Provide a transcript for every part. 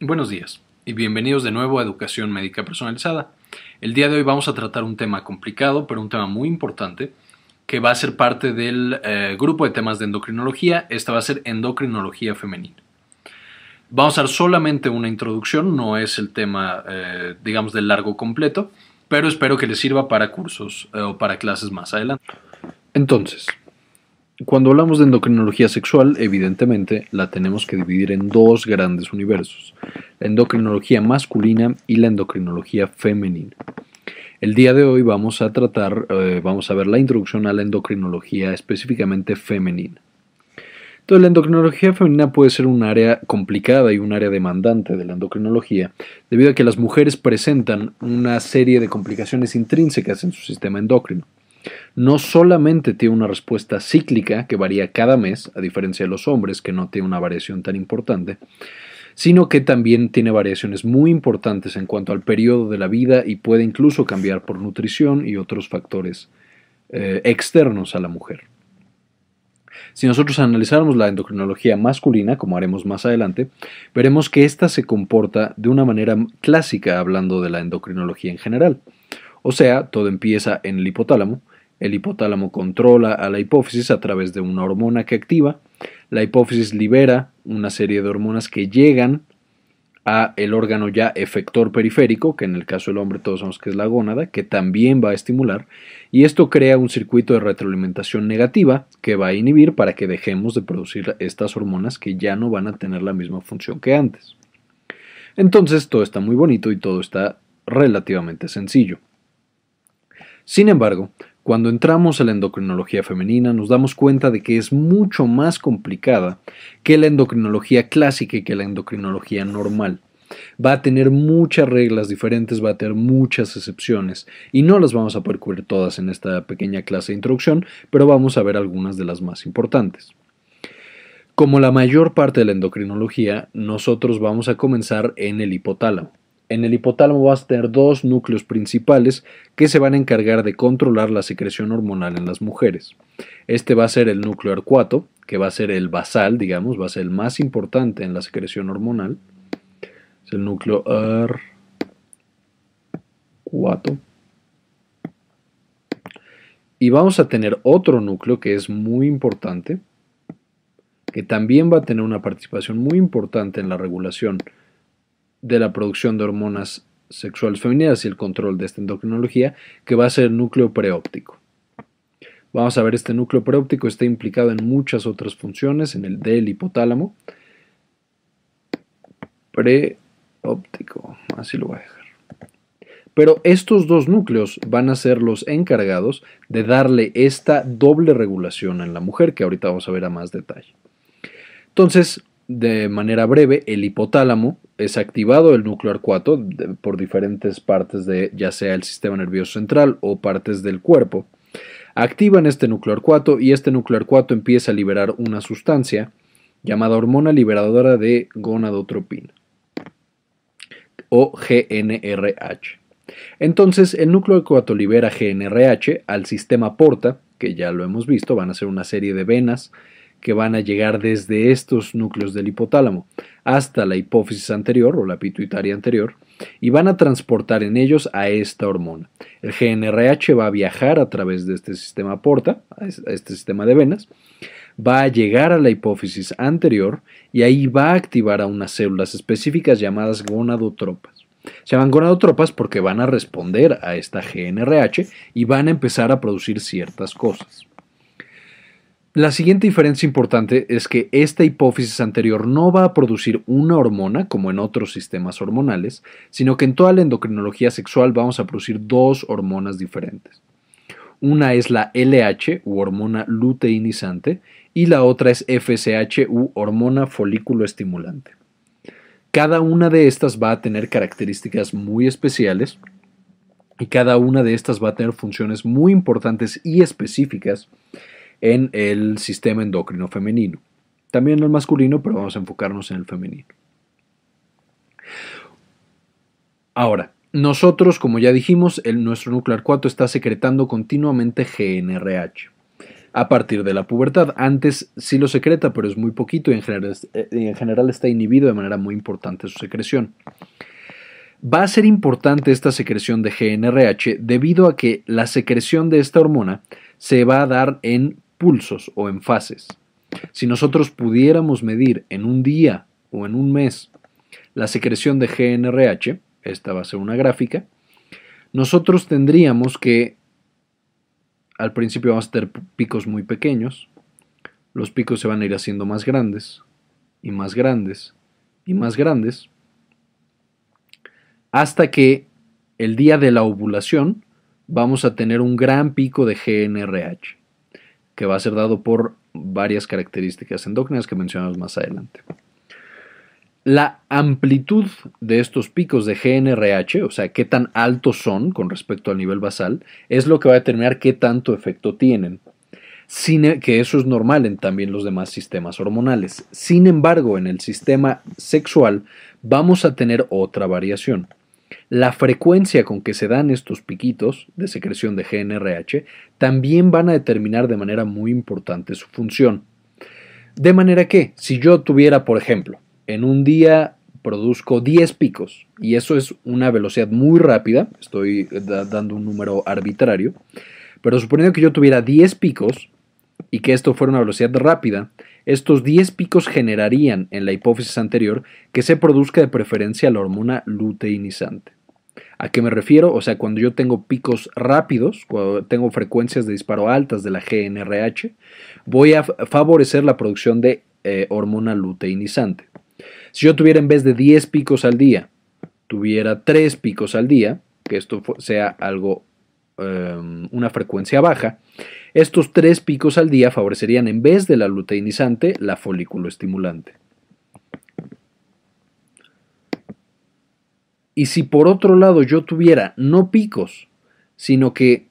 Buenos días y bienvenidos de nuevo a Educación Médica Personalizada. El día de hoy vamos a tratar un tema complicado, pero un tema muy importante, que va a ser parte del eh, grupo de temas de endocrinología. Esta va a ser endocrinología femenina. Vamos a dar solamente una introducción, no es el tema, eh, digamos, del largo completo, pero espero que les sirva para cursos eh, o para clases más adelante. Entonces, cuando hablamos de endocrinología sexual, evidentemente la tenemos que dividir en dos grandes universos, la endocrinología masculina y la endocrinología femenina. El día de hoy vamos a tratar, eh, vamos a ver la introducción a la endocrinología específicamente femenina. Entonces, la endocrinología femenina puede ser un área complicada y un área demandante de la endocrinología, debido a que las mujeres presentan una serie de complicaciones intrínsecas en su sistema endocrino no solamente tiene una respuesta cíclica que varía cada mes, a diferencia de los hombres que no tiene una variación tan importante, sino que también tiene variaciones muy importantes en cuanto al periodo de la vida y puede incluso cambiar por nutrición y otros factores eh, externos a la mujer. Si nosotros analizáramos la endocrinología masculina, como haremos más adelante, veremos que ésta se comporta de una manera clásica hablando de la endocrinología en general. O sea, todo empieza en el hipotálamo, el hipotálamo controla a la hipófisis a través de una hormona que activa. La hipófisis libera una serie de hormonas que llegan a el órgano ya efector periférico, que en el caso del hombre todos sabemos que es la gónada, que también va a estimular, y esto crea un circuito de retroalimentación negativa que va a inhibir para que dejemos de producir estas hormonas que ya no van a tener la misma función que antes. Entonces todo está muy bonito y todo está relativamente sencillo. Sin embargo, cuando entramos a la endocrinología femenina nos damos cuenta de que es mucho más complicada que la endocrinología clásica y que la endocrinología normal. Va a tener muchas reglas diferentes, va a tener muchas excepciones y no las vamos a poder cubrir todas en esta pequeña clase de introducción, pero vamos a ver algunas de las más importantes. Como la mayor parte de la endocrinología, nosotros vamos a comenzar en el hipotálamo. En el hipotálamo vas a tener dos núcleos principales que se van a encargar de controlar la secreción hormonal en las mujeres. Este va a ser el núcleo arcuato, que va a ser el basal, digamos, va a ser el más importante en la secreción hormonal. Es el núcleo arcuato. Y vamos a tener otro núcleo que es muy importante, que también va a tener una participación muy importante en la regulación de la producción de hormonas sexuales femeninas y el control de esta endocrinología, que va a ser el núcleo preóptico. Vamos a ver, este núcleo preóptico está implicado en muchas otras funciones, en el del hipotálamo. Preóptico, así lo voy a dejar. Pero estos dos núcleos van a ser los encargados de darle esta doble regulación en la mujer, que ahorita vamos a ver a más detalle. Entonces, de manera breve, el hipotálamo es activado el núcleo arcuato por diferentes partes de ya sea el sistema nervioso central o partes del cuerpo. Activan este núcleo arcuato y este núcleo arcuato empieza a liberar una sustancia llamada hormona liberadora de gonadotropina o GNRH. Entonces, el núcleo arcuato libera GNRH al sistema porta, que ya lo hemos visto, van a ser una serie de venas que van a llegar desde estos núcleos del hipotálamo hasta la hipófisis anterior o la pituitaria anterior y van a transportar en ellos a esta hormona. El GNRH va a viajar a través de este sistema porta, a este sistema de venas, va a llegar a la hipófisis anterior y ahí va a activar a unas células específicas llamadas gonadotropas. Se llaman gonadotropas porque van a responder a esta GNRH y van a empezar a producir ciertas cosas. La siguiente diferencia importante es que esta hipófisis anterior no va a producir una hormona como en otros sistemas hormonales, sino que en toda la endocrinología sexual vamos a producir dos hormonas diferentes. Una es la LH u hormona luteinizante y la otra es FSH u hormona folículo estimulante. Cada una de estas va a tener características muy especiales y cada una de estas va a tener funciones muy importantes y específicas en el sistema endocrino femenino. También en el masculino, pero vamos a enfocarnos en el femenino. Ahora, nosotros, como ya dijimos, el, nuestro núcleo 4 está secretando continuamente GNRH. a partir de la pubertad. Antes sí lo secreta, pero es muy poquito y eh, en general está inhibido de manera muy importante su secreción. Va a ser importante esta secreción de GNRH debido a que la secreción de esta hormona se va a dar en pulsos o en fases. Si nosotros pudiéramos medir en un día o en un mes la secreción de GNRH, esta va a ser una gráfica, nosotros tendríamos que al principio vamos a tener picos muy pequeños, los picos se van a ir haciendo más grandes y más grandes y más grandes, hasta que el día de la ovulación vamos a tener un gran pico de GNRH, que va a ser dado por varias características endócrinas que mencionamos más adelante. La amplitud de estos picos de GNRH, o sea, qué tan altos son con respecto al nivel basal, es lo que va a determinar qué tanto efecto tienen. Sin, e, que eso es normal en también los demás sistemas hormonales. Sin embargo, en el sistema sexual vamos a tener otra variación. La frecuencia con que se dan estos piquitos de secreción de GNRH también van a determinar de manera muy importante su función. De manera que, si yo tuviera, por ejemplo, en un día produzco 10 picos y eso es una velocidad muy rápida, estoy dando un número arbitrario, pero suponiendo que yo tuviera 10 picos y que esto fuera una velocidad rápida, estos 10 picos generarían en la hipófisis anterior que se produzca de preferencia la hormona luteinizante. ¿A qué me refiero? O sea, cuando yo tengo picos rápidos, cuando tengo frecuencias de disparo altas de la GNRH, voy a favorecer la producción de eh, hormona luteinizante. Si yo tuviera en vez de 10 picos al día, tuviera 3 picos al día, que esto sea algo, em, una frecuencia baja, estos 3 picos al día favorecerían en vez de la luteinizante la folículo estimulante. Y si por otro lado yo tuviera no picos, sino que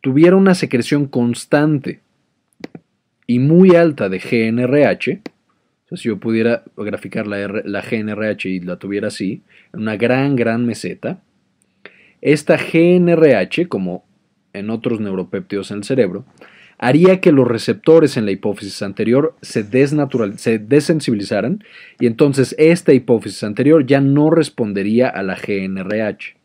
tuviera una secreción constante y muy alta de GNRH, si yo pudiera graficar la, la GNRH y la tuviera así, en una gran, gran meseta, esta GNRH, como en otros neuropéptidos en el cerebro, haría que los receptores en la hipófisis anterior se, se desensibilizaran y entonces esta hipófisis anterior ya no respondería a la GNRH.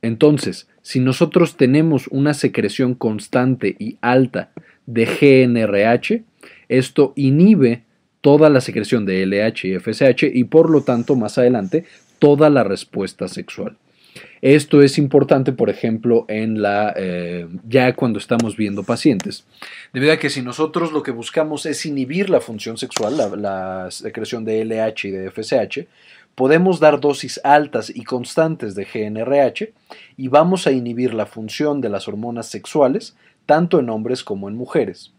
Entonces, si nosotros tenemos una secreción constante y alta de GNRH, esto inhibe toda la secreción de LH y FSH y por lo tanto más adelante toda la respuesta sexual. Esto es importante, por ejemplo, en la eh, ya cuando estamos viendo pacientes, debido a que si nosotros lo que buscamos es inhibir la función sexual, la, la secreción de LH y de FSH, podemos dar dosis altas y constantes de GNRH y vamos a inhibir la función de las hormonas sexuales tanto en hombres como en mujeres.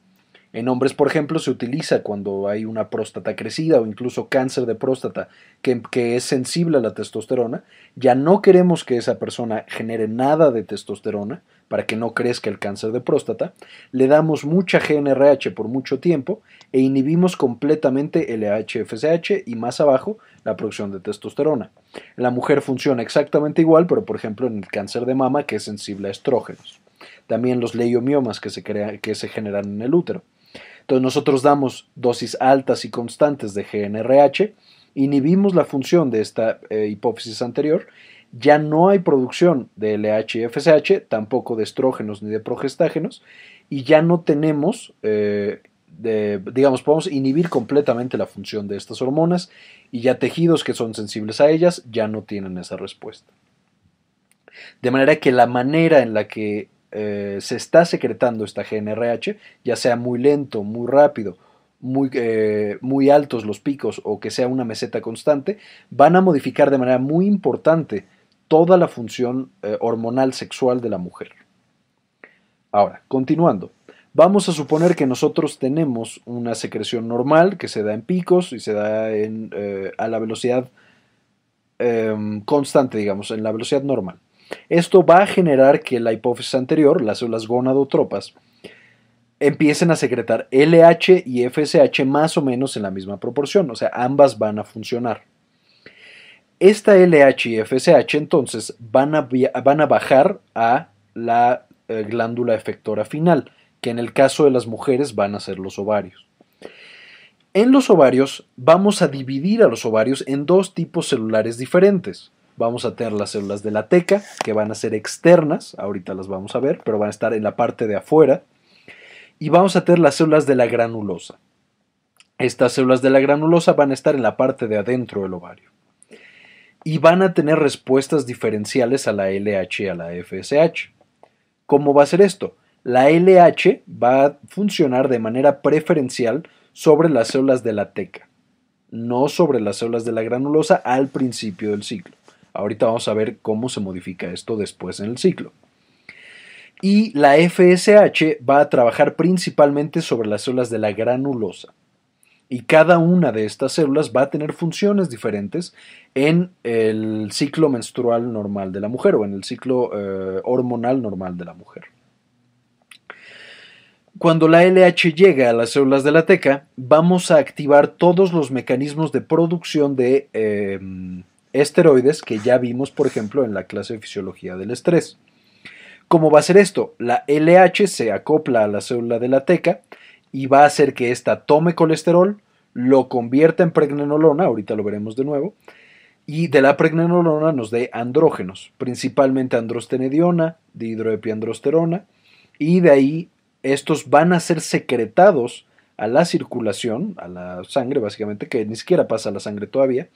En hombres, por ejemplo, se utiliza cuando hay una próstata crecida o incluso cáncer de próstata que, es sensible a la testosterona. Ya no queremos que esa persona genere nada de testosterona para que no crezca el cáncer de próstata. Le damos mucha GNRH por mucho tiempo e inhibimos completamente LH-FSH y más abajo la producción de testosterona. la mujer funciona exactamente igual, pero por ejemplo en el cáncer de mama que es sensible a estrógenos. También los leiomiomas que se, que se generan en el útero. Entonces nosotros damos dosis altas y constantes de GNRH, inhibimos la función de esta eh, hipófisis anterior, ya no hay producción de LH y FSH, tampoco de estrógenos ni de progestágenos, y ya no tenemos, eh, digamos, podemos inhibir completamente la función de estas hormonas y ya tejidos que son sensibles a ellas ya no tienen esa respuesta. De manera que la manera en la que eh, se está secretando esta GNRH, ya sea muy lento, muy rápido, muy, eh, muy altos los picos o que sea una meseta constante, van a modificar de manera muy importante toda la función eh, hormonal sexual de la mujer. Ahora, continuando, vamos a suponer que nosotros tenemos una secreción normal que se da en picos y se da a la velocidad em, constante, digamos, en la velocidad normal. Esto va a generar que la hipófisis anterior, las células gonadotropas, empiecen a secretar LH y FSH más o menos en la misma proporción, o sea, ambas van a funcionar. Esta LH y FSH entonces van a, van a bajar a la eh, glándula efectora final, que en el caso de las mujeres van a ser los ovarios. En los ovarios vamos a dividir a los ovarios en dos tipos celulares diferentes. Vamos a tener las células de la teca, que van a ser externas, ahorita las vamos a ver, pero van a estar en la parte de afuera. Y vamos a tener las células de la granulosa. Estas células de la granulosa van a estar en la parte de adentro del ovario. Y van a tener respuestas diferenciales a la LH y a la FSH. ¿Cómo va a ser esto? La LH va a funcionar de manera preferencial sobre las células de la teca, no sobre las células de la granulosa al principio del ciclo. Ahorita vamos a ver cómo se modifica esto después en el ciclo. Y la FSH va a trabajar principalmente sobre las células de la granulosa. Y cada una de estas células va a tener funciones diferentes en el ciclo menstrual normal de la mujer o en el ciclo eh, hormonal normal de la mujer. Cuando la LH llega a las células de la teca, vamos a activar todos los mecanismos de producción de em, esteroides que ya vimos, por ejemplo, en la clase de fisiología del estrés. ¿Cómo va a ser esto? La LH se acopla a la célula de la teca y va a hacer que ésta tome colesterol, lo convierta en pregnenolona, ahorita lo veremos de nuevo, y de la pregnenolona nos dé andrógenos, principalmente androstenediona, dihidroepiandrosterona, y de ahí estos van a ser secretados a la circulación, a la sangre básicamente, que ni siquiera pasa a la sangre todavía,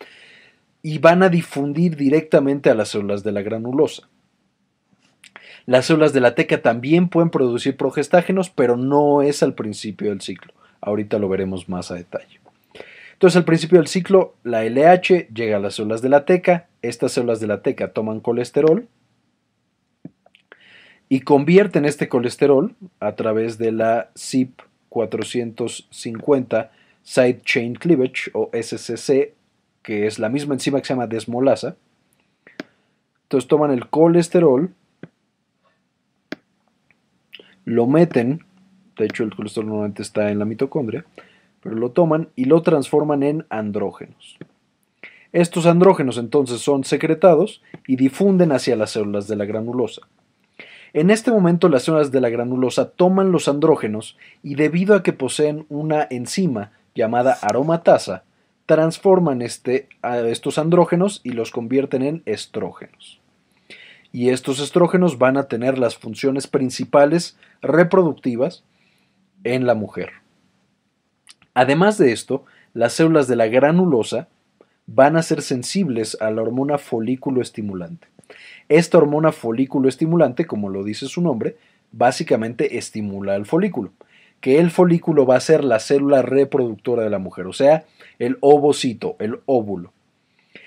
y van a difundir directamente a las células de la granulosa. Las células de la teca también pueden producir progestágenos, pero no es al principio del ciclo. Ahorita lo veremos más a detalle. Entonces, al principio del ciclo, la LH llega a las células de la teca, estas células de la teca toman colesterol, y convierten este colesterol a través de la CYP 450 Side Chain Cleavage o SCC, que es la misma enzima que se llama desmolasa. Entonces toman el colesterol, lo meten, de hecho el colesterol normalmente está en la mitocondria, pero lo toman y lo transforman en andrógenos. Estos andrógenos entonces son secretados y difunden hacia las células de la granulosa. En este momento las células de la granulosa toman los andrógenos y debido a que poseen una enzima llamada aromatasa, transforman este, a estos andrógenos y los convierten en estrógenos. Y estos estrógenos van a tener las funciones principales reproductivas en la mujer. Además de esto, las células de la granulosa van a ser sensibles a la hormona folículo estimulante. Esta hormona folículo estimulante, como lo dice su nombre, básicamente estimula el folículo, que el folículo va a ser la célula reproductora de la mujer, o sea, el ovocito, el óvulo.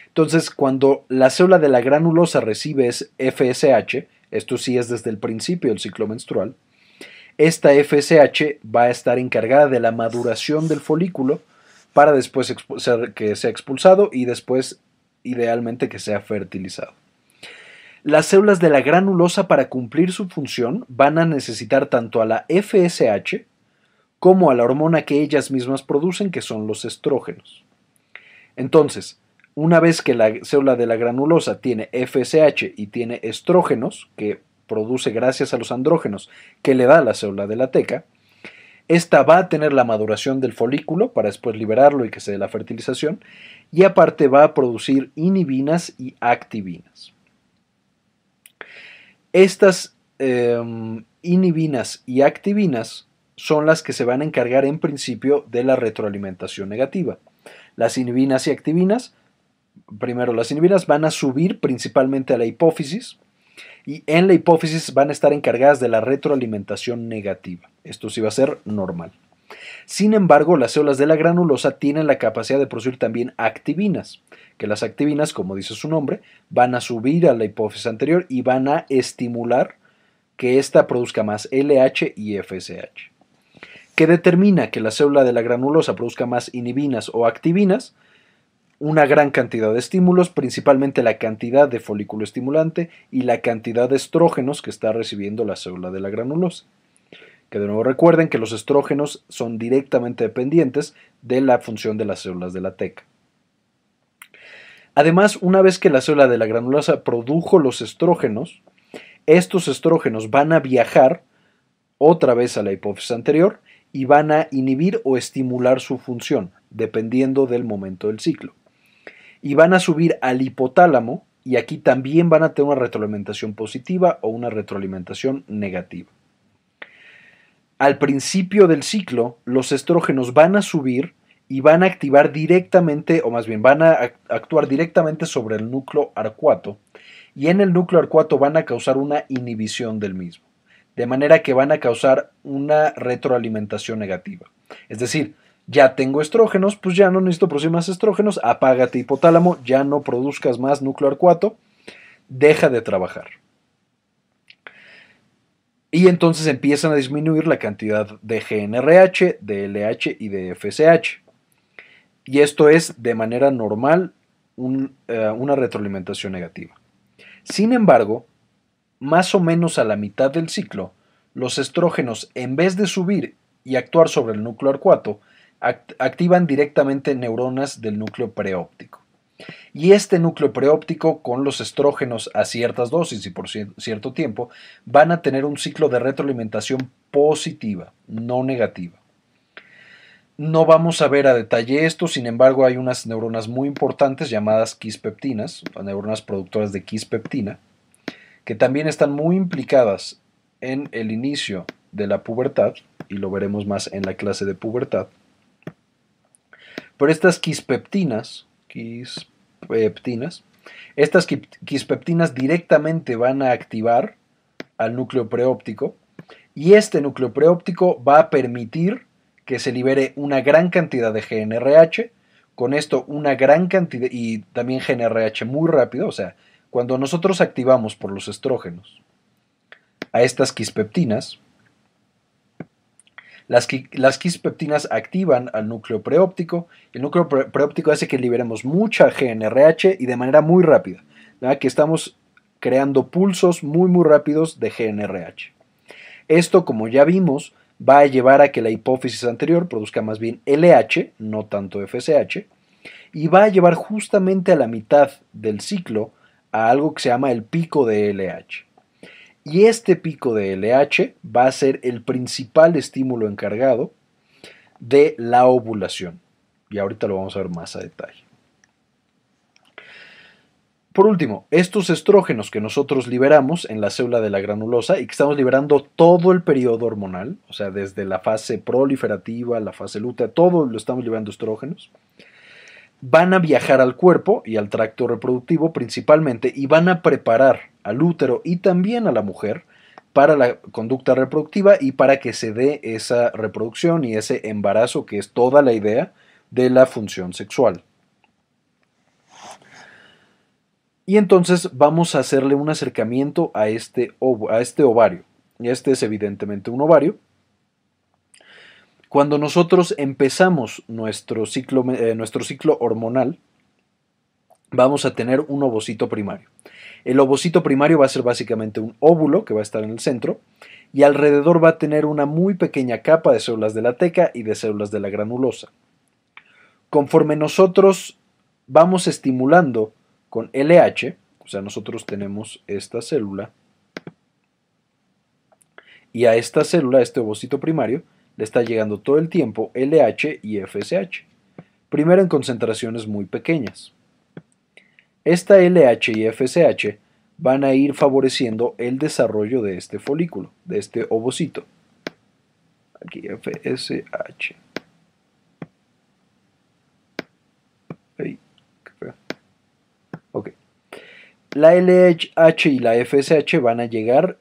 Entonces, cuando la célula de la granulosa recibe FSH, esto sí es desde el principio del ciclo menstrual, esta FSH va a estar encargada de la maduración del folículo para después que sea expulsado y después idealmente que sea fertilizado. Las células de la granulosa para cumplir su función van a necesitar tanto a la FSH como a la hormona que ellas mismas producen, que son los estrógenos. Entonces, una vez que la célula de la granulosa tiene FSH y tiene estrógenos, que produce gracias a los andrógenos que le da la célula de la teca, esta va a tener la maduración del folículo para después liberarlo y que se dé la fertilización, y aparte va a producir inhibinas y activinas. Estas em, inhibinas y activinas son las que se van a encargar en principio de la retroalimentación negativa. Las inhibinas y activinas, primero las inhibinas van a subir principalmente a la hipófisis y en la hipófisis van a estar encargadas de la retroalimentación negativa. Esto sí va a ser normal. Sin embargo, las células de la granulosa tienen la capacidad de producir también activinas, que las activinas, como dice su nombre, van a subir a la hipófisis anterior y van a estimular que ésta produzca más LH y FSH. ¿Qué determina que la célula de la granulosa produzca más inhibinas o activinas? Una gran cantidad de estímulos, principalmente la cantidad de folículo estimulante y la cantidad de estrógenos que está recibiendo la célula de la granulosa. Que de nuevo recuerden que los estrógenos son directamente dependientes de la función de las células de la teca. Además, una vez que la célula de la granulosa produjo los estrógenos, estos estrógenos van a viajar otra vez a la hipófisis anterior y van a inhibir o estimular su función, dependiendo del momento del ciclo. Y van a subir al hipotálamo y aquí también van a tener una retroalimentación positiva o una retroalimentación negativa. Al principio del ciclo, los estrógenos van a subir y van a activar directamente, o más bien van a actuar directamente sobre el núcleo arcuato, y en el núcleo arcuato van a causar una inhibición del mismo, de manera que van a causar una retroalimentación negativa. Es decir, ya tengo estrógenos, pues ya no necesito producir más estrógenos, apágate hipotálamo, ya no produzcas más núcleo arcuato, deja de trabajar. Y entonces empiezan a disminuir la cantidad de GNRH, de LH y de FSH. Y esto es de manera normal eh, una retroalimentación negativa. Sin embargo, más o menos a la mitad del ciclo, los estrógenos, en vez de subir y actuar sobre el núcleo arcuato, activan directamente neuronas del núcleo preóptico. Y este núcleo preóptico, con los estrógenos a ciertas dosis y por cierto tiempo, van a tener un ciclo de retroalimentación positiva, no negativa. No vamos a ver a detalle esto, sin embargo hay unas neuronas muy importantes llamadas quispeptinas, neuronas productoras de quispeptina, que también están muy implicadas en el inicio de la pubertad, y lo veremos más en la clase de pubertad. Pero estas quispeptinas, quispeptinas, estas quispeptinas directamente van a activar al núcleo preóptico y este núcleo preóptico va a permitir que se libere una gran cantidad de GNRH, con esto una gran cantidad y también GNRH muy rápido, o sea, cuando nosotros activamos por los estrógenos a estas quispeptinas, las, quispeptinas activan al núcleo preóptico, el núcleo preóptico hace que liberemos mucha GNRH y de manera muy rápida, que estamos creando pulsos muy muy rápidos de GNRH. Esto, como ya vimos, va a llevar a que la hipófisis anterior produzca más bien LH, no tanto FSH, y va a llevar justamente a la mitad del ciclo a algo que se llama el pico de LH. Y este pico de LH va a ser el principal estímulo encargado de la ovulación. Y ahorita lo vamos a ver más a detalle. Por último, estos estrógenos que nosotros liberamos en la célula de la granulosa y que estamos liberando todo el periodo hormonal, o sea, desde la fase proliferativa, la fase lútea, todo lo estamos liberando estrógenos, van a viajar al cuerpo y al tracto reproductivo principalmente y van a preparar al útero y también a la mujer para la conducta reproductiva y para que se dé esa reproducción y ese embarazo que es toda la idea de la función sexual. Y entonces vamos a hacerle un acercamiento a este, a este ovario. Este es evidentemente un ovario. Cuando nosotros empezamos nuestro ciclo, eh, nuestro ciclo hormonal, vamos a tener un ovocito primario. El ovocito primario va a ser básicamente un óvulo que va a estar en el centro y alrededor va a tener una muy pequeña capa de células de la teca y de células de la granulosa. Conforme nosotros vamos estimulando con LH, o sea, nosotros tenemos esta célula, y a esta célula, este ovocito primario, le está llegando todo el tiempo LH y FSH, primero en concentraciones muy pequeñas. Esta LH y FSH van a ir favoreciendo el desarrollo de este folículo, de este ovocito. Aquí FSH. La LH y la FSH van a llegar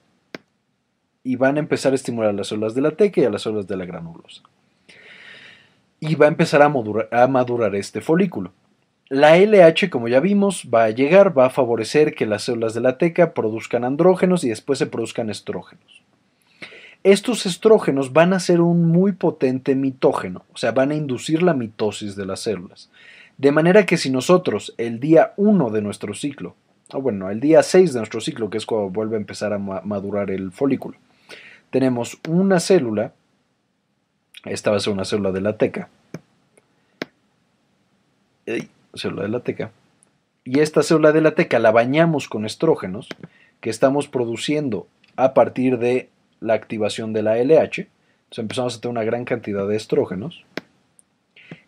y van a empezar a estimular las células de la teca y a las células de la granulosa. Y va a empezar a madurar, este folículo. La LH, como ya vimos, va a llegar, va a favorecer que las células de la teca produzcan andrógenos y después se produzcan estrógenos. Estos estrógenos van a ser un muy potente mitógeno, o sea, van a inducir la mitosis de las células. De manera que si nosotros el día 1 de nuestro ciclo o bueno, el día 6 de nuestro ciclo, que es cuando vuelve a empezar a madurar el folículo, tenemos una célula, esta va a ser una célula de la teca, célula de la teca, y esta célula de la teca la bañamos con estrógenos que estamos produciendo a partir de la activación de la LH. Entonces empezamos a tener una gran cantidad de estrógenos.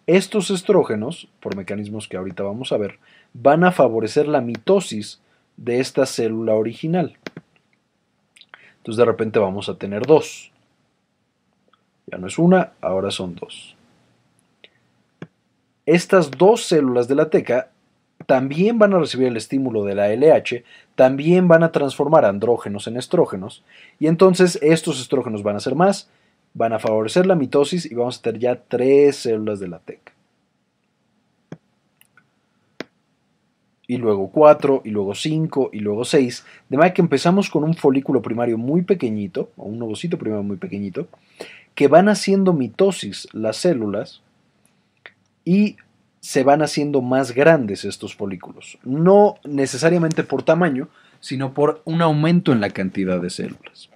Estos estrógenos, por mecanismos que ahorita vamos a ver, van a favorecer la mitosis de esta célula original. Entonces de repente vamos a tener dos. Ya no es una, ahora son dos. Estas dos células de la teca también van a recibir el estímulo de la LH, también van a transformar andrógenos en estrógenos, y entonces estos estrógenos van a ser más, van a favorecer la mitosis y vamos a tener ya tres células de la teca. Y luego cuatro, y luego cinco, y luego seis. De manera que empezamos con un folículo primario muy pequeñito, o un ovocito primario muy pequeñito, que van haciendo mitosis las células y se van haciendo más grandes estos folículos. No necesariamente por tamaño, sino por un aumento en la cantidad de células.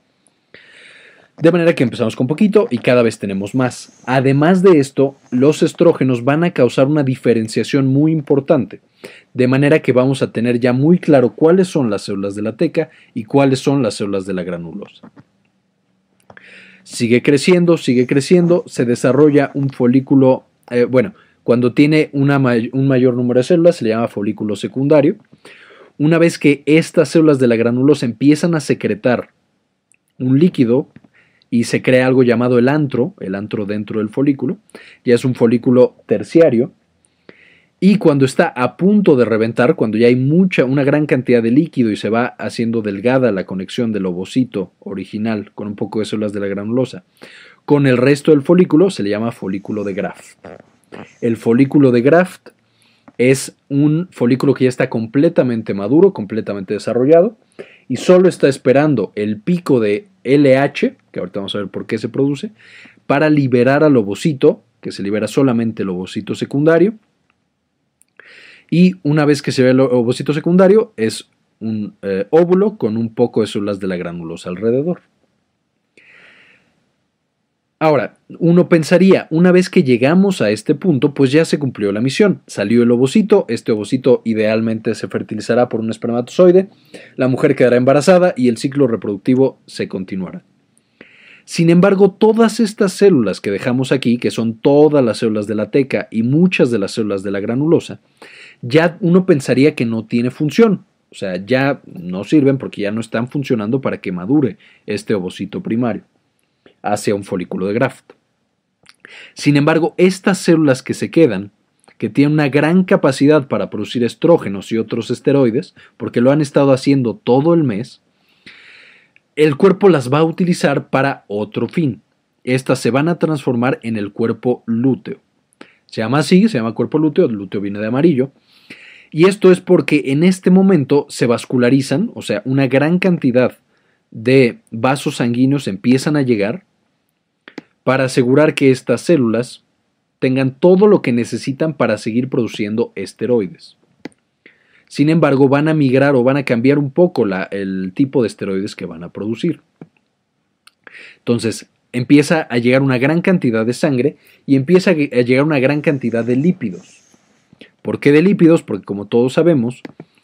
De manera que empezamos con poquito y cada vez tenemos más. Además de esto, los estrógenos van a causar una diferenciación muy importante. De manera que vamos a tener ya muy claro cuáles son las células de la teca y cuáles son las células de la granulosa. Sigue creciendo, sigue creciendo, se desarrolla un folículo, eh, bueno, cuando tiene un mayor número de células se le llama folículo secundario. Una vez que estas células de la granulosa empiezan a secretar un líquido y se crea algo llamado el antro, el antro dentro del folículo, ya es un folículo terciario. Y cuando está a punto de reventar, cuando ya hay mucha, una gran cantidad de líquido y se va haciendo delgada la conexión del ovocito original con un poco de células de la granulosa, con el resto del folículo se le llama folículo de Graft. El folículo de Graft es un folículo que ya está completamente maduro, completamente desarrollado, y solo está esperando el pico de LH, que ahorita vamos a ver por qué se produce, para liberar al ovocito, que se libera solamente el ovocito secundario. Y una vez que se ve el ovocito secundario, es un eh, óvulo con un poco de células de la granulosa alrededor. Ahora, uno pensaría, una vez que llegamos a este punto, pues ya se cumplió la misión. Salió el ovocito, este ovocito idealmente se fertilizará por un espermatozoide, la mujer quedará embarazada y el ciclo reproductivo se continuará. Sin embargo, todas estas células que dejamos aquí, que son todas las células de la teca y muchas de las células de la granulosa, ya uno pensaría que no tiene función. O sea, ya no sirven porque ya no están funcionando para que madure este ovocito primario hacia un folículo de Graft. Sin embargo, estas células que se quedan, que tienen una gran capacidad para producir estrógenos y otros esteroides, porque lo han estado haciendo todo el mes, el cuerpo las va a utilizar para otro fin. Estas se van a transformar en el cuerpo lúteo. Se llama así, se llama cuerpo lúteo, el lúteo viene de amarillo. Y esto es porque en este momento se vascularizan, o sea, una gran cantidad de vasos sanguíneos empiezan a llegar para asegurar que estas células tengan todo lo que necesitan para seguir produciendo esteroides. Sin embargo, van a migrar o van a cambiar un poco el tipo de esteroides que van a producir. Entonces, empieza a llegar una gran cantidad de sangre y empieza a llegar una gran cantidad de lípidos. ¿Por qué de lípidos? Porque como todos sabemos,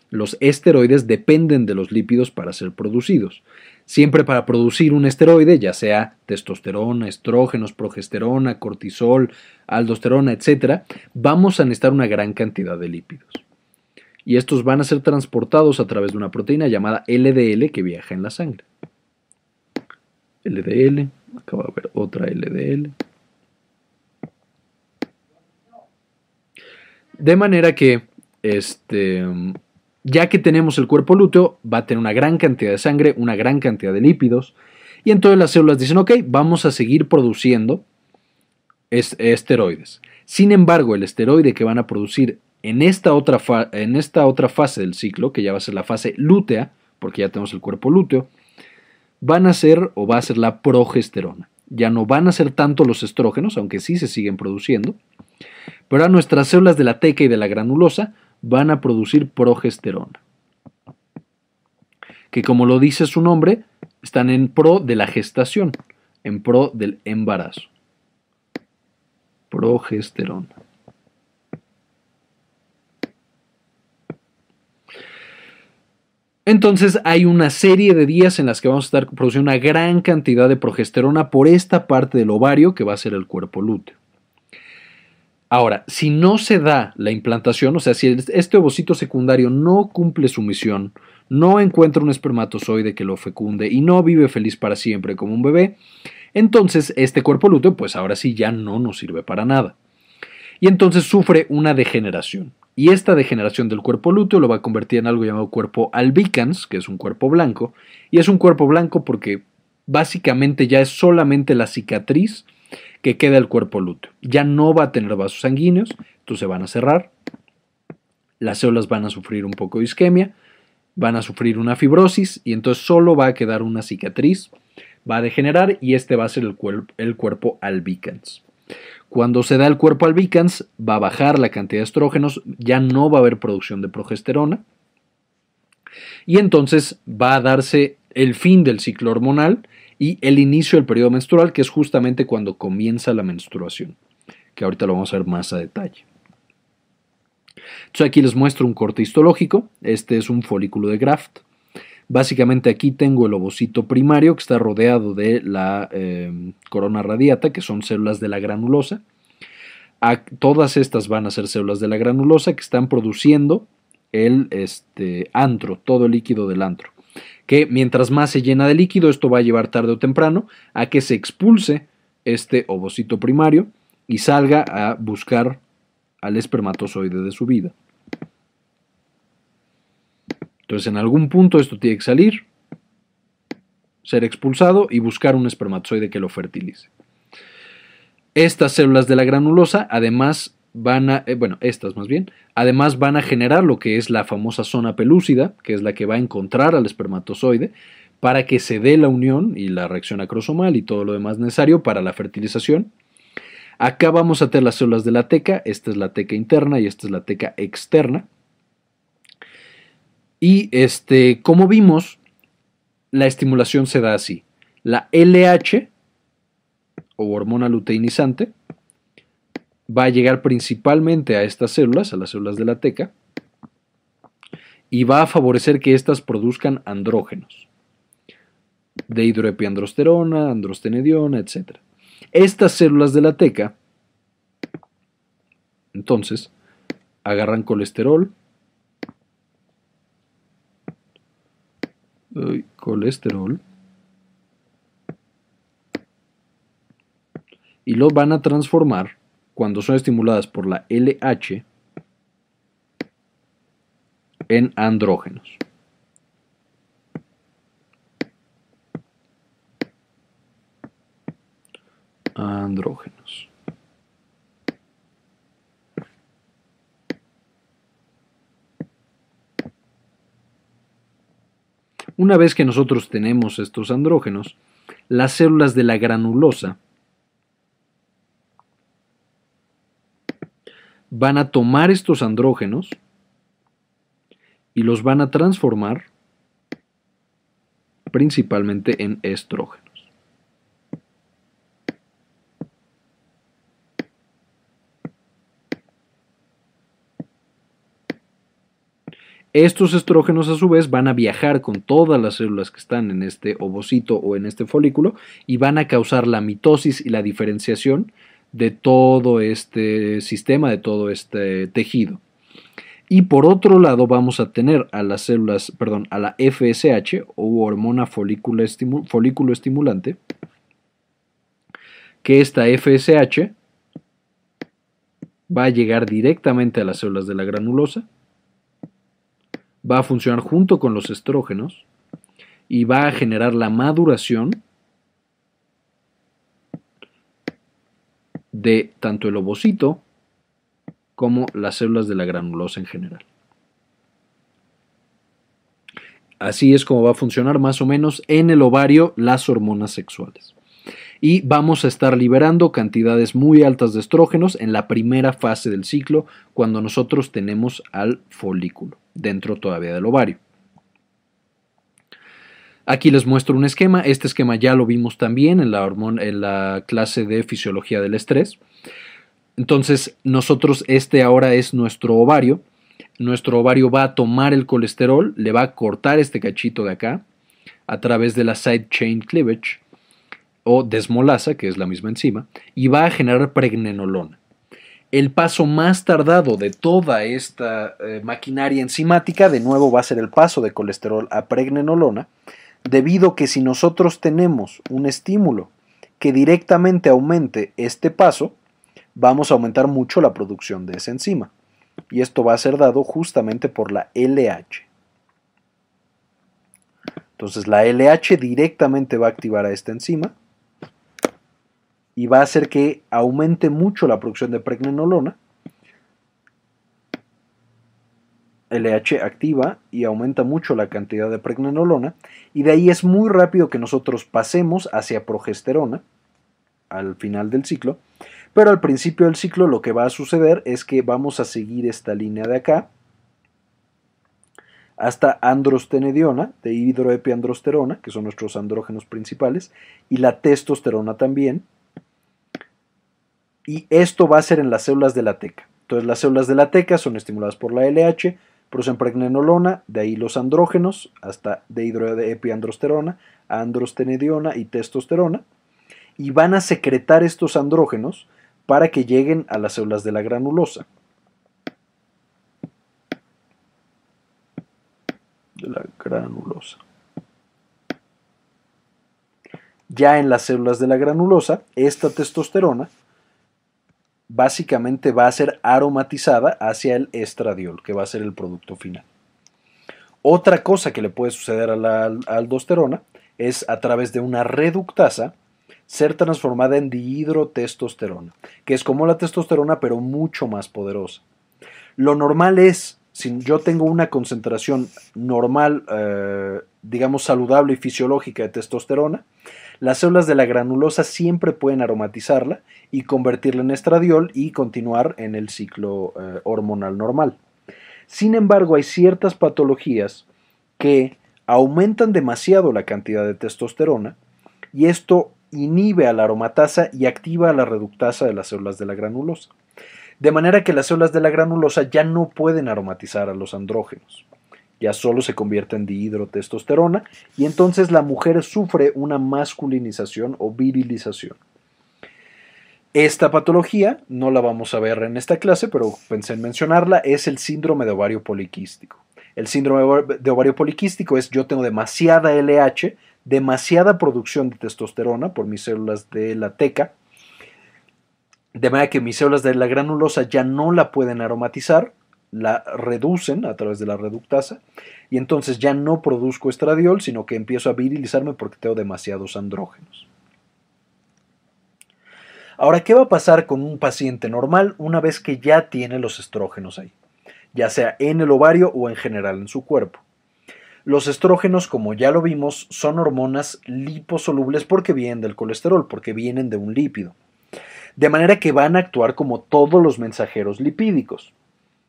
los esteroides dependen de los lípidos para ser producidos. Siempre para producir un esteroide, ya sea testosterona, estrógenos, progesterona, cortisol, aldosterona, etc., vamos a necesitar una gran cantidad de lípidos. Y estos van a ser transportados a través de una proteína llamada LDL que viaja en la sangre. LDL, acaba de haber otra LDL. De manera que este, ya que tenemos el cuerpo lúteo, va a tener una gran cantidad de sangre, una gran cantidad de lípidos, y entonces las células dicen, ok, vamos a seguir produciendo esteroides. Sin embargo, el esteroide que van a producir en esta, otra en esta otra fase del ciclo, que ya va a ser la fase lútea, porque ya tenemos el cuerpo lúteo, van a ser o va a ser la progesterona. Ya no van a ser tanto los estrógenos, aunque sí se siguen produciendo, pero a nuestras células de la teca y de la granulosa van a producir progesterona, que como lo dice su nombre, están en pro de la gestación, en pro del embarazo. Progesterona. Entonces hay una serie de días en las que vamos a estar produciendo una gran cantidad de progesterona por esta parte del ovario que va a ser el cuerpo lúteo. Ahora, si no se da la implantación, o sea, si este ovocito secundario no cumple su misión, no encuentra un espermatozoide que lo fecunde y no vive feliz para siempre como un bebé, entonces este cuerpo lúteo pues ahora sí ya no nos sirve para nada. Y entonces sufre una degeneración. Y esta degeneración del cuerpo lúteo lo va a convertir en algo llamado cuerpo albicans, que es un cuerpo blanco. Y es un cuerpo blanco porque básicamente ya es solamente la cicatriz que queda el cuerpo lúteo. Ya no va a tener vasos sanguíneos, entonces se van a cerrar. Las células van a sufrir un poco de isquemia, van a sufrir una fibrosis y entonces solo va a quedar una cicatriz, va a degenerar y este va a ser el, el cuerpo albicans. Cuando se da el cuerpo albicans, va a bajar la cantidad de estrógenos, ya no va a haber producción de progesterona, y entonces va a darse el fin del ciclo hormonal y el inicio del periodo menstrual, que es justamente cuando comienza la menstruación, que ahorita lo vamos a ver más a detalle. Entonces aquí les muestro un corte histológico, este es un folículo de Graft, Básicamente aquí tengo el ovocito primario que está rodeado de la eh, corona radiata, que son células de la granulosa. todas estas van a ser células de la granulosa que están produciendo el este, antro, todo el líquido del antro. Que mientras más se llena de líquido, esto va a llevar tarde o temprano a que se expulse este ovocito primario y salga a buscar al espermatozoide de su vida. Entonces, en algún punto esto tiene que salir, ser expulsado y buscar un espermatozoide que lo fertilice. Estas células de la granulosa, además, van a, eh, bueno, estas más bien, además van a generar lo que es la famosa zona pelúcida, que es la que va a encontrar al espermatozoide, para que se dé la unión y la reacción acrosomal y todo lo demás necesario para la fertilización. Acá vamos a tener las células de la teca, esta es la teca interna y esta es la teca externa. Y este, como vimos, la estimulación se da así. La LH, o hormona luteinizante, va a llegar principalmente a estas células, a las células de la teca, y va a favorecer que éstas produzcan andrógenos, de hidroepiandrosterona, androstenediona, etc. Estas células de la teca, entonces, agarran colesterol, colesterol y lo van a transformar cuando son estimuladas por la LH en andrógenos. Andrógenos. Una vez que nosotros tenemos estos andrógenos, las células de la granulosa van a tomar estos andrógenos y los van a transformar principalmente en estrógenos. Estos estrógenos a su vez van a viajar con todas las células que están en este ovocito o en este folículo y van a causar la mitosis y la diferenciación de todo este sistema, de todo este tejido. Y por otro lado vamos a tener a las células, perdón, a la FSH o hormona folículo, folículo estimulante, que esta FSH va a llegar directamente a las células de la granulosa va a funcionar junto con los estrógenos y va a generar la maduración de tanto el ovocito como las células de la granulosa en general. Así es como va a funcionar más o menos en el ovario las hormonas sexuales. Y vamos a estar liberando cantidades muy altas de estrógenos en la primera fase del ciclo cuando nosotros tenemos al folículo dentro todavía del ovario. Aquí les muestro un esquema. Este esquema ya lo vimos también en la, en la clase de fisiología del estrés. Entonces, nosotros, este ahora es nuestro ovario. nuestro ovario va a tomar el colesterol, le va a cortar este cachito de acá a través de la side chain cleavage o desmolasa, que es la misma enzima, y va a generar pregnenolona. El paso más tardado de toda esta eh, maquinaria enzimática, de nuevo, va a ser el paso de colesterol a pregnenolona, debido que si nosotros tenemos un estímulo que directamente aumente este paso, vamos a aumentar mucho la producción de esa enzima. Y esto va a ser dado justamente por la LH. Entonces la LH directamente va a activar a esta enzima y va a hacer que aumente mucho la producción de pregnenolona. LH activa y aumenta mucho la cantidad de pregnenolona y de ahí es muy rápido que nosotros pasemos hacia progesterona al final del ciclo, pero al principio del ciclo lo que va a suceder es que vamos a seguir esta línea de acá hasta androstenediona, de hidroepiandrosterona, que son nuestros andrógenos principales, y la testosterona también. Y esto va a ser en las células de la teca. Entonces las células de la teca son estimuladas por la LH, producen pregnenolona, de ahí los andrógenos, hasta de hidroepiandrosterona, androstenediona y testosterona, y van a secretar estos andrógenos para que lleguen a las células de la granulosa. de la granulosa. Ya en las células de la granulosa, esta testosterona básicamente va a ser aromatizada hacia el estradiol, que va a ser el producto final. Otra cosa que le puede suceder a la aldosterona es a través de una reductasa ser transformada en dihidrotestosterona, que es como la testosterona pero mucho más poderosa. Lo normal es si yo tengo una concentración normal, eh, digamos saludable y fisiológica de testosterona, las células de la granulosa siempre pueden aromatizarla y convertirla en estradiol y continuar en el ciclo eh, hormonal normal. Sin embargo, hay ciertas patologías que aumentan demasiado la cantidad de testosterona y esto inhibe a la aromatasa y activa a la reductasa de las células de la granulosa de manera que las células de la granulosa ya no pueden aromatizar a los andrógenos, ya solo se convierte en dihidrotestosterona y entonces la mujer sufre una masculinización o virilización. Esta patología, no la vamos a ver en esta clase, pero pensé en mencionarla, es el síndrome de ovario poliquístico. El síndrome de ovario poliquístico es yo tengo demasiada LH, demasiada producción de testosterona por mis células de la teca, de manera que mis células de la granulosa ya no la pueden aromatizar, la reducen a través de la reductasa y entonces ya no produzco estradiol, sino que empiezo a virilizarme porque tengo demasiados andrógenos. Ahora, ¿qué va a pasar con un paciente normal una vez que ya tiene los estrógenos ahí? Ya sea en el ovario o en general en su cuerpo. Los estrógenos, como ya lo vimos, son hormonas liposolubles porque vienen del colesterol, porque vienen de un lípido de manera que van a actuar como todos los mensajeros lipídicos.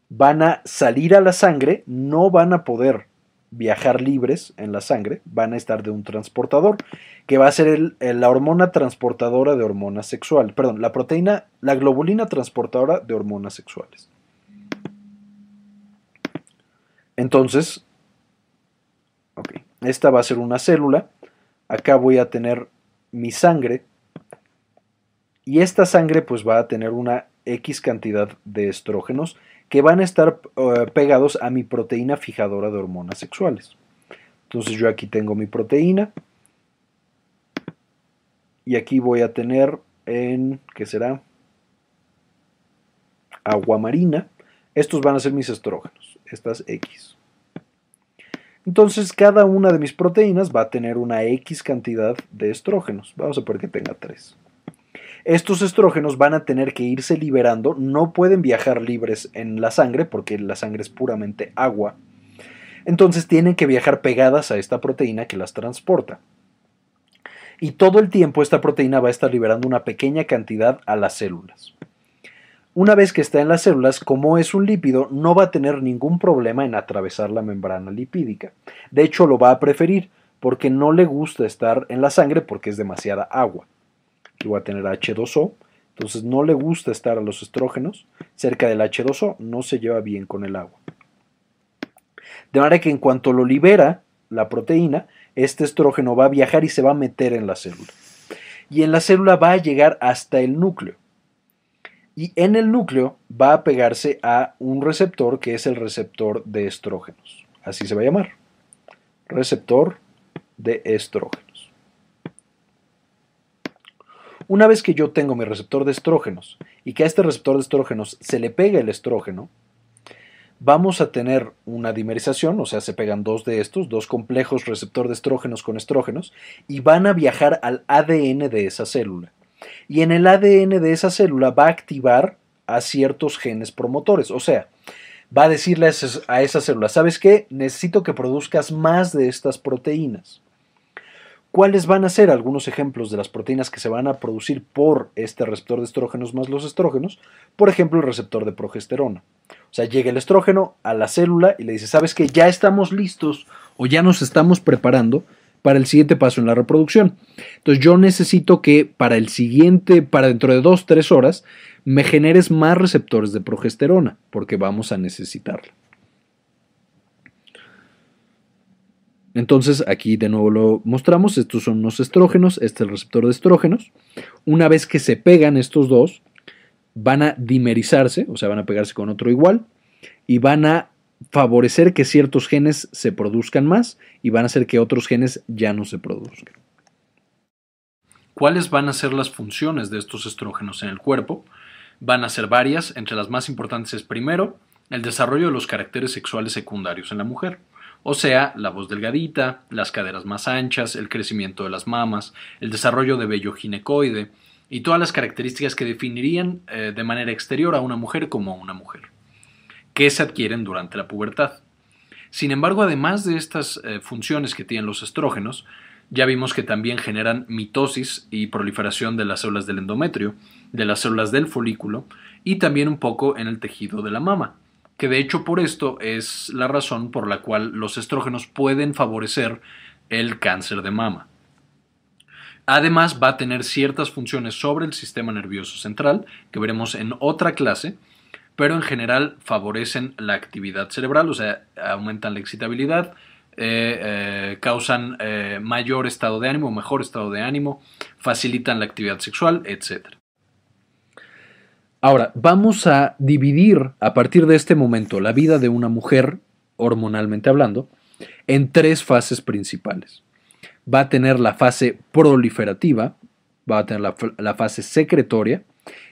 Van a salir a la sangre, no van a poder viajar libres en la sangre, van a estar de un transportador, que va a ser la hormona transportadora de hormonas sexuales, perdón, la proteína, la globulina transportadora de hormonas sexuales. Entonces, esta va a ser una célula, acá voy a tener mi sangre y esta sangre pues va a tener una X cantidad de estrógenos que van a estar eh, pegados a mi proteína fijadora de hormonas sexuales. Entonces yo aquí tengo mi proteína y aquí voy a tener en, ¿qué será? Agua marina. Estos van a ser mis estrógenos, estas X. Entonces cada una de mis proteínas va a tener una X cantidad de estrógenos. Vamos a poner que tenga 3. Estos estrógenos van a tener que irse liberando, no pueden viajar libres en la sangre porque la sangre es puramente agua. Entonces tienen que viajar pegadas a esta proteína que las transporta. Y todo el tiempo esta proteína va a estar liberando una pequeña cantidad a las células. Una vez que está en las células, como es un lípido, no va a tener ningún problema en atravesar la membrana lipídica. De hecho, lo va a preferir porque no le gusta estar en la sangre porque es demasiada agua. Aquí voy a tener H2O. Entonces no le gusta estar a los estrógenos cerca del H2O, no se lleva bien con el agua. De manera que en cuanto lo libera la proteína, este estrógeno va a viajar y se va a meter en la célula. Y en la célula va a llegar hasta el núcleo. Y en el núcleo va a pegarse a un receptor que es el receptor de estrógenos. Así se va a llamar. Receptor de estrógenos. Una vez que yo tengo mi receptor de estrógenos y que a este receptor de estrógenos se le pega el estrógeno, vamos a tener una dimerización, o sea, se pegan dos de estos, dos complejos receptor de estrógenos con estrógenos, y van a viajar al ADN de esa célula. Y en el ADN de esa célula va a activar a ciertos genes promotores, o sea, va a decirle a esa célula, ¿sabes qué? Necesito que produzcas más de estas proteínas. ¿Cuáles van a ser algunos ejemplos de las proteínas que se van a producir por este receptor de estrógenos más los estrógenos? Por ejemplo, el receptor de progesterona. O sea, llega el estrógeno a la célula y le dice, ¿sabes qué? Ya estamos listos o ya nos estamos preparando para el siguiente paso en la reproducción. Entonces yo necesito que para el siguiente, para dentro de dos, tres horas, me generes más receptores de progesterona, porque vamos a necesitarla. Entonces aquí de nuevo lo mostramos, estos son los estrógenos, este es el receptor de estrógenos. Una vez que se pegan estos dos, van a dimerizarse, o sea, van a pegarse con otro igual, y van a favorecer que ciertos genes se produzcan más y van a hacer que otros genes ya no se produzcan. ¿Cuáles van a ser las funciones de estos estrógenos en el cuerpo? Van a ser varias, entre las más importantes es primero, el desarrollo de los caracteres sexuales secundarios en la mujer o sea, la voz delgadita, las caderas más anchas, el crecimiento de las mamas, el desarrollo de vello ginecoide y todas las características que definirían eh, de manera exterior a una mujer como una mujer, que se adquieren durante la pubertad. Sin embargo, además de estas eh, funciones que tienen los estrógenos, ya vimos que también generan mitosis y proliferación de las células del endometrio, de las células del folículo y también un poco en el tejido de la mama que de hecho por esto es la razón por la cual los estrógenos pueden favorecer el cáncer de mama. Además va a tener ciertas funciones sobre el sistema nervioso central, que veremos en otra clase, pero en general favorecen la actividad cerebral, o sea, aumentan la excitabilidad, eh, eh, causan eh, mayor estado de ánimo, mejor estado de ánimo, facilitan la actividad sexual, etc. Ahora, vamos a dividir a partir de este momento la vida de una mujer, hormonalmente hablando, en tres fases principales. Va a tener la fase proliferativa, va a tener la, fase secretoria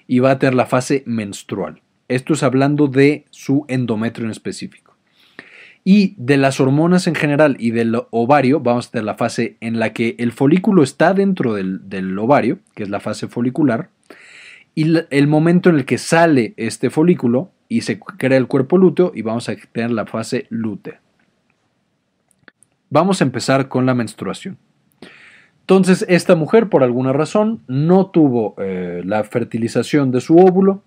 y va a tener la fase menstrual. Esto es hablando de su endometrio en específico. Y de las hormonas en general y del ovario, vamos a tener la fase en la que el folículo está dentro del, del ovario, que es la fase folicular, y el momento en el que sale este folículo y se crea el cuerpo lúteo y vamos a tener la fase lútea. Vamos a empezar con la menstruación. Entonces, esta mujer, por alguna razón, no tuvo eh, la fertilización de su óvulo.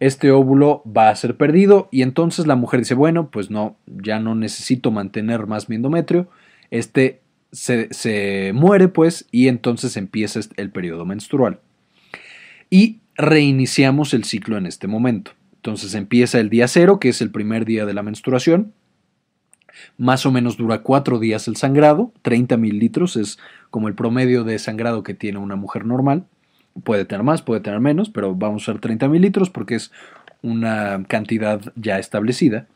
Este óvulo va a ser perdido y entonces la mujer dice, bueno, pues no, ya no necesito mantener más mi endometrio. Este se, se muere, pues, y entonces empieza el periodo menstrual. Y reiniciamos el ciclo en este momento. Entonces empieza el día cero, que es el primer día de la menstruación. Más o menos dura cuatro días el sangrado, 30 mililitros es como el promedio de sangrado que tiene una mujer normal. Puede tener más, puede tener menos, pero vamos a usar 30 mililitros porque es una cantidad ya establecida.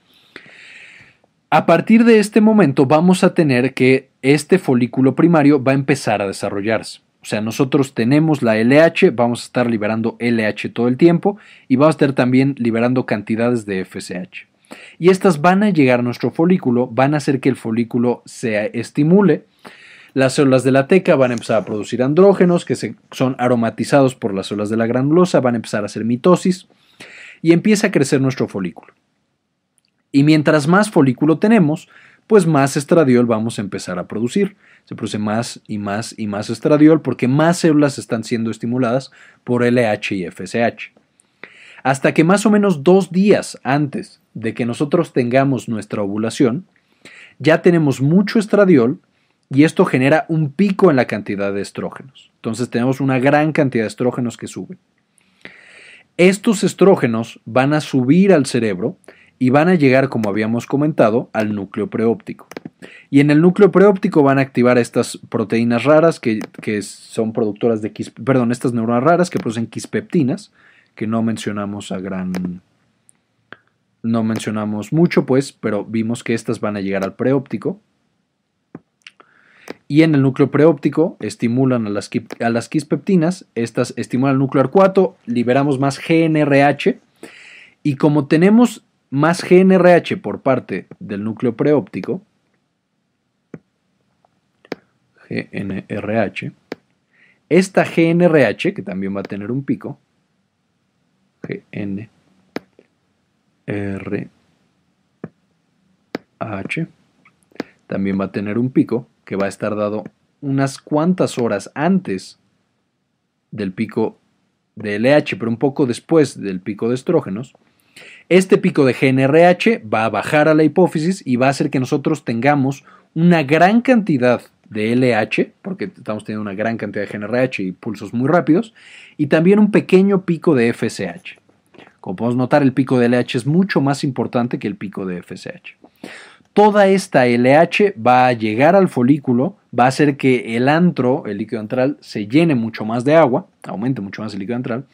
A partir de este momento vamos a tener que este folículo primario va a empezar a desarrollarse. O sea, nosotros tenemos la LH, vamos a estar liberando LH todo el tiempo y vamos a estar también liberando cantidades de FSH. Y estas van a llegar a nuestro folículo, van a hacer que el folículo se estimule. Las células de la teca van a empezar a producir andrógenos que son aromatizados por las células de la granulosa, van a empezar a hacer mitosis y empieza a crecer nuestro folículo. Y mientras más folículo tenemos, pues más estradiol vamos a empezar a producir. Se produce más y más y más estradiol porque más células están siendo estimuladas por LH y FSH. Hasta que más o menos dos días antes de que nosotros tengamos nuestra ovulación, ya tenemos mucho estradiol y esto genera un pico en la cantidad de estrógenos. Entonces tenemos una gran cantidad de estrógenos que suben. Estos estrógenos van a subir al cerebro y van a llegar, como habíamos comentado, al núcleo preóptico. Y en el núcleo preóptico van a activar estas proteínas raras que, son productoras de perdón, estas neuronas raras que producen quispeptinas, que no mencionamos a gran no mencionamos mucho, pues, pero vimos que estas van a llegar al preóptico. Y en el núcleo preóptico estimulan a las, a las quispeptinas, estas estimulan el núcleo arcuato, liberamos más GNRH. Y como tenemos más GNRH por parte del núcleo preóptico, GNRH, esta GNRH, que también va a tener un pico, GNRH, también va a tener un pico que va a estar dado unas cuantas horas antes del pico de LH, pero un poco después del pico de estrógenos. Este pico de GNRH va a bajar a la hipófisis y va a hacer que nosotros tengamos una gran cantidad de LH, porque estamos teniendo una gran cantidad de GNRH y pulsos muy rápidos, y también un pequeño pico de FSH. Como podemos notar, el pico de LH es mucho más importante que el pico de FSH. Toda esta LH va a llegar al folículo, va a hacer que el antro, el líquido antral, se llene mucho más de agua, aumente mucho más el líquido antral,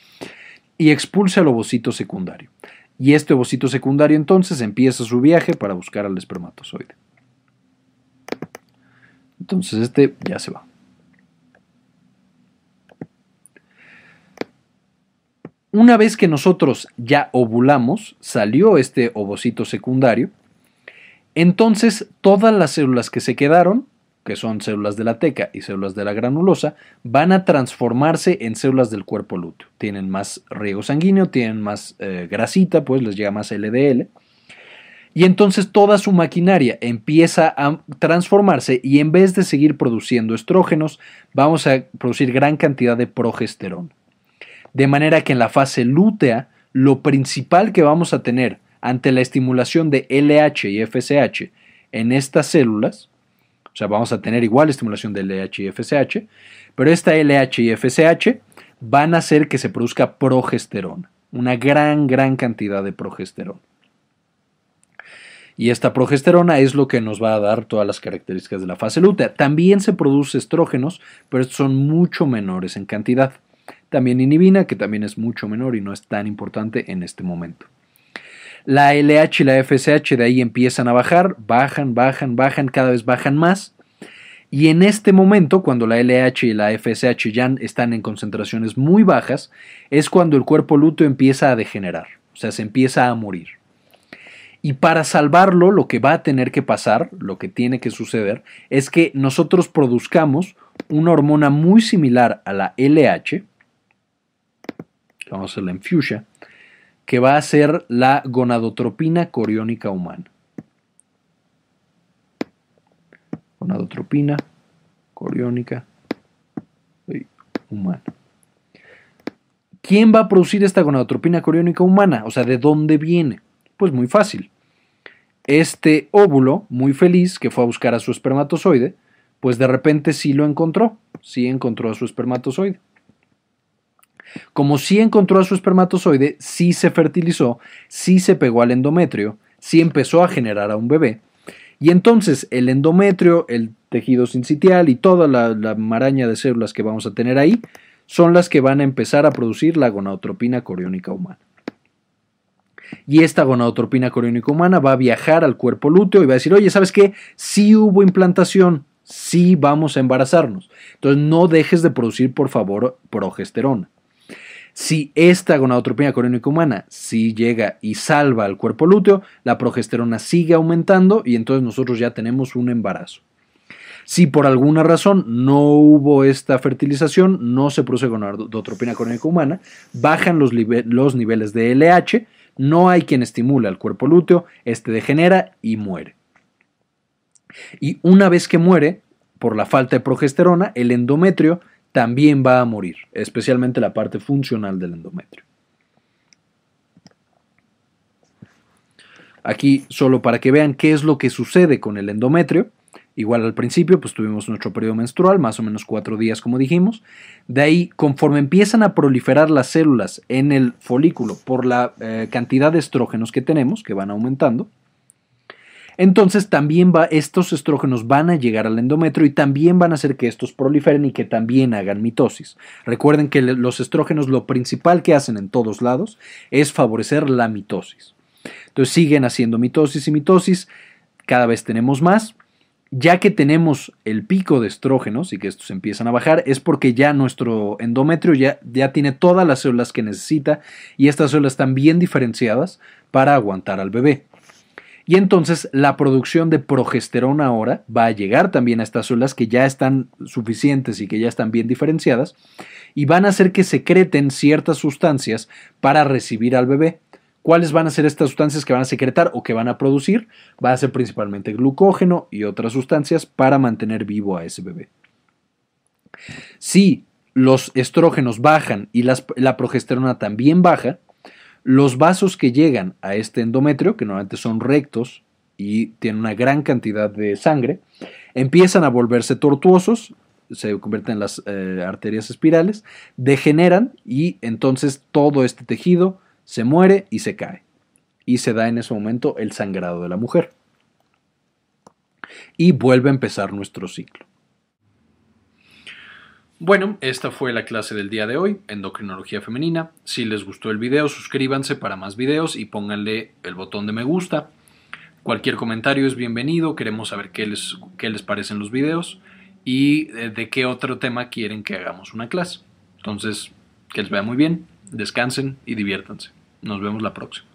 y expulse al ovocito secundario y este ovocito secundario entonces empieza su viaje para buscar al espermatozoide. Entonces este ya se va. Una vez que nosotros ya ovulamos, salió este ovocito secundario, entonces todas las células que se quedaron que son células de la teca y células de la granulosa, van a transformarse en células del cuerpo lúteo. Tienen más riego sanguíneo, tienen más eh, grasita, pues les llega más LDL. Y entonces toda su maquinaria empieza a transformarse y en vez de seguir produciendo estrógenos, vamos a producir gran cantidad de progesterona. De manera que en la fase lútea, lo principal que vamos a tener ante la estimulación de LH y FSH en estas células o sea, vamos a tener igual estimulación de LH y FSH, pero esta LH y FSH van a hacer que se produzca progesterona, una gran, gran cantidad de progesterona. Y esta progesterona es lo que nos va a dar todas las características de la fase lútea. También se produce estrógenos, pero estos son mucho menores en cantidad. También inhibina, que también es mucho menor y no es tan importante en este momento. La LH y la FSH de ahí empiezan a bajar, bajan, bajan, bajan, cada vez bajan más. Y en este momento, cuando la LH y la FSH ya están en concentraciones muy bajas, es cuando el cuerpo lúteo empieza a degenerar, o sea, se empieza a morir. Y para salvarlo, lo que va a tener que pasar, lo que tiene que suceder, es que nosotros produzcamos una hormona muy similar a la LH, vamos a hacer la infusia, que va a ser la gonadotropina coriónica humana. Gonadotropina coriónica humana. ¿Quién va a producir esta gonadotropina coriónica humana? O sea, ¿de dónde viene? Pues muy fácil. Este óvulo, muy feliz, que fue a buscar a su espermatozoide, pues de repente sí lo encontró, sí encontró a su espermatozoide. Como sí encontró a su espermatozoide, sí se fertilizó, sí se pegó al endometrio, sí empezó a generar a un bebé. Y entonces el endometrio, el tejido sincitial y toda la, maraña de células que vamos a tener ahí son las que van a empezar a producir la gonadotropina coriónica humana. Y esta gonadotropina coriónica humana va a viajar al cuerpo lúteo y va a decir, oye, ¿sabes qué? Sí hubo implantación, sí vamos a embarazarnos. Entonces no dejes de producir, por favor, progesterona. Si esta gonadotropina coriónica humana si llega y salva al cuerpo lúteo, la progesterona sigue aumentando y entonces nosotros ya tenemos un embarazo. Si por alguna razón no hubo esta fertilización, no se produce gonadotropina coriónica humana, bajan los, niveles de LH, no hay quien estimule al cuerpo lúteo, este degenera y muere. Y una vez que muere, por la falta de progesterona, el endometrio también va a morir, especialmente la parte funcional del endometrio. Aquí, solo para que vean qué es lo que sucede con el endometrio, Igual al principio, pues tuvimos nuestro periodo menstrual, más o menos cuatro días, como dijimos. De ahí, conforme empiezan a proliferar las células en el folículo por la eh, cantidad de estrógenos que tenemos, que van aumentando, entonces también va, estos estrógenos van a llegar al endometrio y también van a hacer que estos proliferen y que también hagan mitosis. Recuerden que los estrógenos lo principal que hacen en todos lados es favorecer la mitosis. Entonces siguen haciendo mitosis y mitosis, cada vez tenemos más. Ya que tenemos el pico de estrógenos y que estos empiezan a bajar, es porque ya nuestro endometrio ya, ya tiene todas las células que necesita y estas células están bien diferenciadas para aguantar al bebé. Y entonces la producción de progesterona ahora va a llegar también a estas células que ya están suficientes y que ya están bien diferenciadas y van a hacer que secreten ciertas sustancias para recibir al bebé. ¿Cuáles van a ser estas sustancias que van a secretar o que van a producir? Va a ser principalmente glucógeno y otras sustancias para mantener vivo a ese bebé. Si los estrógenos bajan y la progesterona también baja, los vasos que llegan a este endometrio, que normalmente son rectos y tienen una gran cantidad de sangre, empiezan a volverse tortuosos, se convierten en las eh, arterias espirales, degeneran y entonces todo este tejido se muere y se cae. Y se da en ese momento el sangrado de la mujer. Y vuelve a empezar nuestro ciclo. Bueno, esta fue la clase del día de hoy, endocrinología femenina. Si les gustó el video, suscríbanse para más videos y pónganle el botón de me gusta. Cualquier comentario es bienvenido, queremos saber qué les, qué les parecen los videos y de, de qué otro tema quieren que hagamos una clase. Entonces, que les vea muy bien, descansen y diviértanse. Nos vemos la próxima.